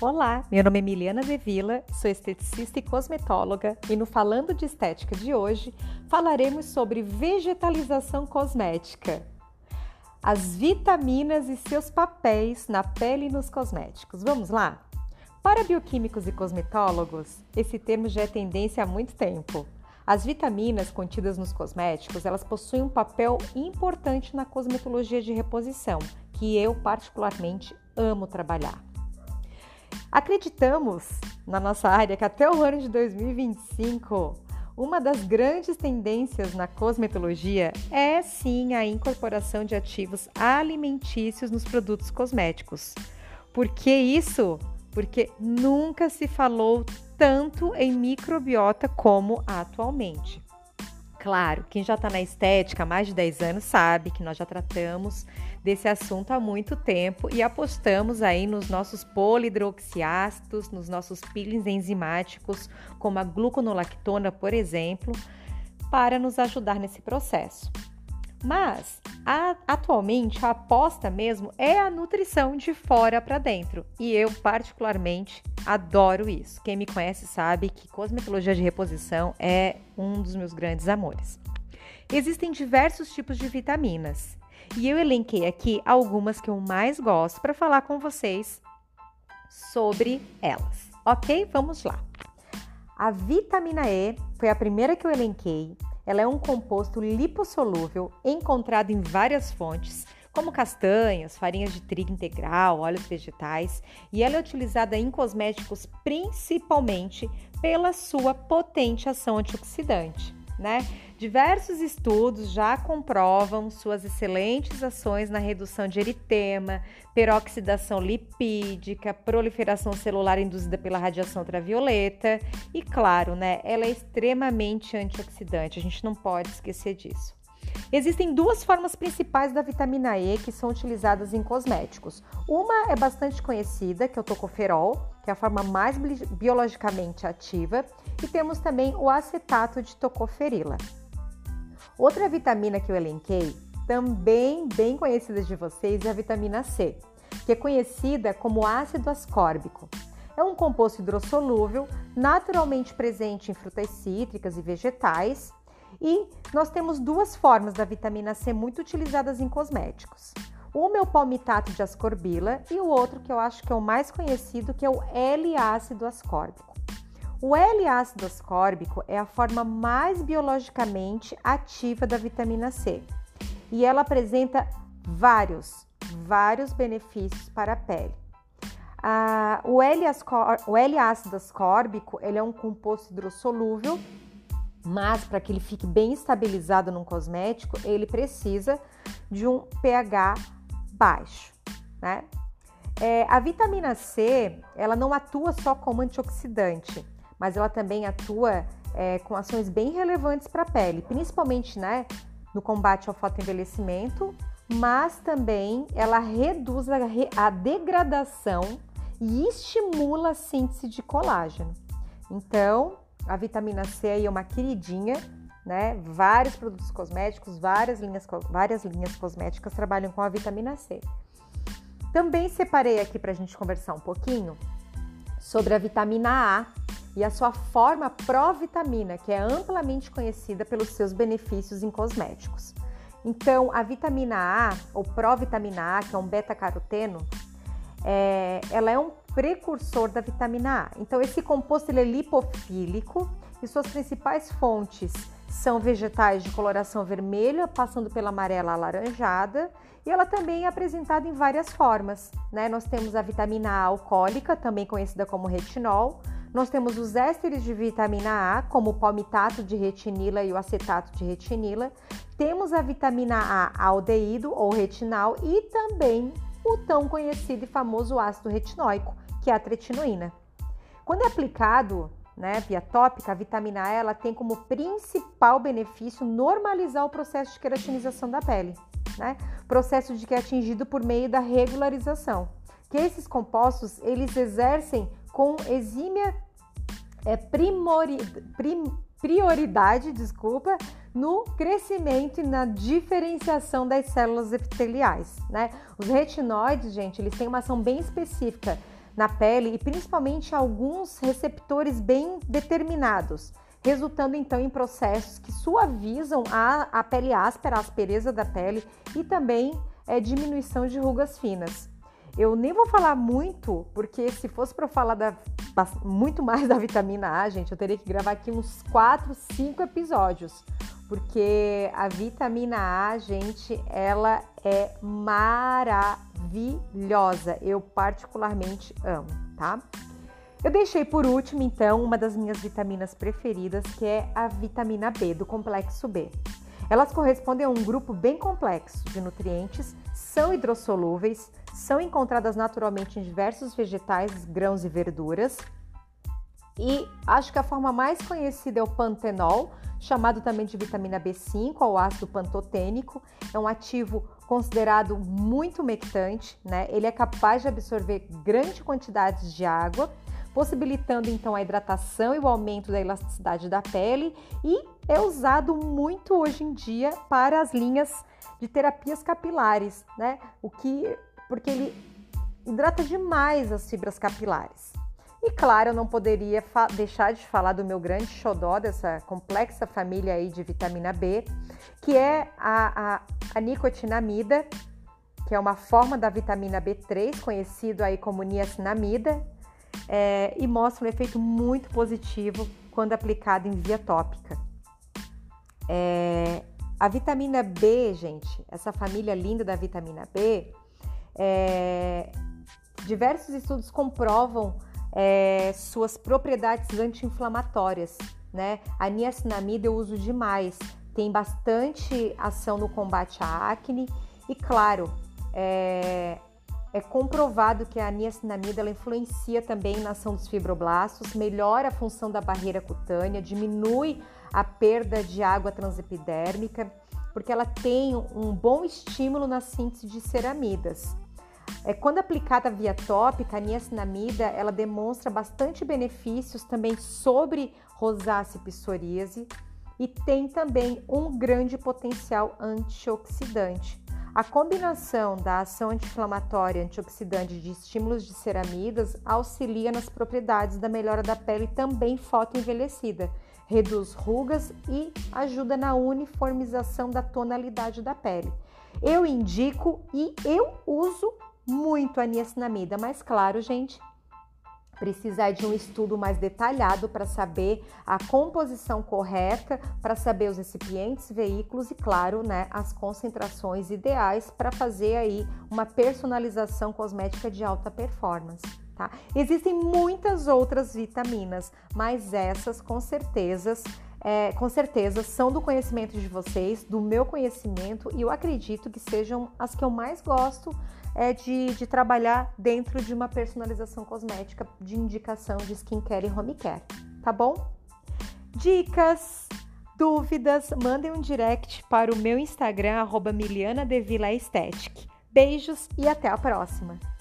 Olá, meu nome é Miliana Devila, sou esteticista e cosmetóloga e no Falando de Estética de hoje falaremos sobre vegetalização cosmética, as vitaminas e seus papéis na pele e nos cosméticos. Vamos lá? Para bioquímicos e cosmetólogos, esse termo já é tendência há muito tempo. As vitaminas contidas nos cosméticos, elas possuem um papel importante na cosmetologia de reposição, que eu particularmente amo trabalhar. Acreditamos na nossa área que até o ano de 2025, uma das grandes tendências na cosmetologia é sim a incorporação de ativos alimentícios nos produtos cosméticos. Por que isso? Porque nunca se falou tanto em microbiota como atualmente. Claro, quem já está na estética há mais de 10 anos sabe que nós já tratamos desse assunto há muito tempo e apostamos aí nos nossos polidroxiácidos, nos nossos peelings enzimáticos, como a gluconolactona, por exemplo, para nos ajudar nesse processo. Mas a, atualmente a aposta mesmo é a nutrição de fora para dentro e eu particularmente adoro isso. Quem me conhece sabe que cosmetologia de reposição é um dos meus grandes amores. Existem diversos tipos de vitaminas e eu elenquei aqui algumas que eu mais gosto para falar com vocês sobre elas. Ok? Vamos lá. A vitamina E foi a primeira que eu elenquei ela é um composto lipossolúvel encontrado em várias fontes, como castanhas, farinhas de trigo integral, óleos vegetais, e ela é utilizada em cosméticos principalmente pela sua potente ação antioxidante né? Diversos estudos já comprovam suas excelentes ações na redução de eritema, peroxidação lipídica, proliferação celular induzida pela radiação ultravioleta e, claro, né, ela é extremamente antioxidante, a gente não pode esquecer disso. Existem duas formas principais da vitamina E que são utilizadas em cosméticos. Uma é bastante conhecida, que é o tocoferol, que é a forma mais biologicamente ativa, e temos também o acetato de tocoferila. Outra vitamina que eu elenquei, também bem conhecida de vocês, é a vitamina C, que é conhecida como ácido ascórbico. É um composto hidrossolúvel, naturalmente presente em frutas cítricas e vegetais, e nós temos duas formas da vitamina C muito utilizadas em cosméticos. Uma é o palmitato de ascorbila e o outro que eu acho que é o mais conhecido, que é o L-ácido ascórbico. O L-ácido ascórbico é a forma mais biologicamente ativa da vitamina C e ela apresenta vários, vários benefícios para a pele. Ah, o L-ácido ascórbico ele é um composto hidrossolúvel mas para que ele fique bem estabilizado num cosmético, ele precisa de um pH baixo, né? É, a vitamina C, ela não atua só como antioxidante, mas ela também atua é, com ações bem relevantes para a pele, principalmente, né, no combate ao fotoenvelhecimento, mas também ela reduz a, a degradação e estimula a síntese de colágeno. Então, a vitamina C aí é uma queridinha, né? Vários produtos cosméticos, várias linhas, várias linhas cosméticas trabalham com a vitamina C. Também separei aqui para a gente conversar um pouquinho sobre a vitamina A e a sua forma provitamina, que é amplamente conhecida pelos seus benefícios em cosméticos. Então, a vitamina A, ou provitamina A, que é um beta-caroteno, é, ela é um precursor da vitamina A. Então, esse composto ele é lipofílico e suas principais fontes são vegetais de coloração vermelha, passando pela amarela alaranjada, e ela também é apresentada em várias formas. Né? Nós temos a vitamina A alcoólica, também conhecida como retinol. Nós temos os ésteres de vitamina A, como o palmitato de retinila e o acetato de retinila. Temos a vitamina A aldeído ou retinal e também o tão conhecido e famoso ácido retinóico, que é a tretinoína. Quando é aplicado né, via tópica, a vitamina A ela tem como principal benefício normalizar o processo de queratinização da pele, né? processo de que é atingido por meio da regularização, que esses compostos eles exercem com exímia é, primori, prim, prioridade, desculpa, no crescimento e na diferenciação das células epiteliais, né? Os retinóides, gente, eles têm uma ação bem específica na pele e principalmente alguns receptores bem determinados, resultando então em processos que suavizam a, a pele áspera, a aspereza da pele e também é, diminuição de rugas finas. Eu nem vou falar muito, porque se fosse para falar da, muito mais da vitamina A, gente, eu teria que gravar aqui uns 4, 5 episódios. Porque a vitamina A, gente, ela é maravilhosa. Eu particularmente amo, tá? Eu deixei por último, então, uma das minhas vitaminas preferidas, que é a vitamina B, do complexo B. Elas correspondem a um grupo bem complexo de nutrientes, são hidrossolúveis, são encontradas naturalmente em diversos vegetais, grãos e verduras. E acho que a forma mais conhecida é o pantenol, chamado também de vitamina B5 ou ácido pantotênico. É um ativo considerado muito umectante, né? Ele é capaz de absorver grandes quantidades de água, possibilitando então a hidratação e o aumento da elasticidade da pele e é usado muito hoje em dia para as linhas de terapias capilares, né? O que porque ele hidrata demais as fibras capilares. E claro, eu não poderia deixar de falar do meu grande xodó, dessa complexa família aí de vitamina B, que é a, a, a nicotinamida, que é uma forma da vitamina B3, conhecido aí como niacinamida, é, e mostra um efeito muito positivo quando aplicado em via tópica. É, a vitamina B, gente, essa família linda da vitamina B, é, diversos estudos comprovam é, suas propriedades anti-inflamatórias, né? A niacinamida eu uso demais, tem bastante ação no combate à acne e, claro, é, é comprovado que a niacinamida ela influencia também na ação dos fibroblastos, melhora a função da barreira cutânea, diminui a perda de água transepidérmica, porque ela tem um bom estímulo na síntese de ceramidas. É, quando aplicada via tópica, a niacinamida ela demonstra bastante benefícios também sobre rosácea e psoríase e tem também um grande potencial antioxidante. A combinação da ação anti-inflamatória e antioxidante de estímulos de ceramidas auxilia nas propriedades da melhora da pele também fotoenvelhecida, reduz rugas e ajuda na uniformização da tonalidade da pele. Eu indico e eu uso muito a niacinamida, mas claro, gente, precisar de um estudo mais detalhado para saber a composição correta, para saber os recipientes, veículos e, claro, né, as concentrações ideais para fazer aí uma personalização cosmética de alta performance. Tá? Existem muitas outras vitaminas, mas essas com certeza, é, com certeza são do conhecimento de vocês, do meu conhecimento, e eu acredito que sejam as que eu mais gosto é de, de trabalhar dentro de uma personalização cosmética de indicação de skincare e home care, tá bom? Dicas, dúvidas, mandem um direct para o meu Instagram, arroba Beijos e até a próxima!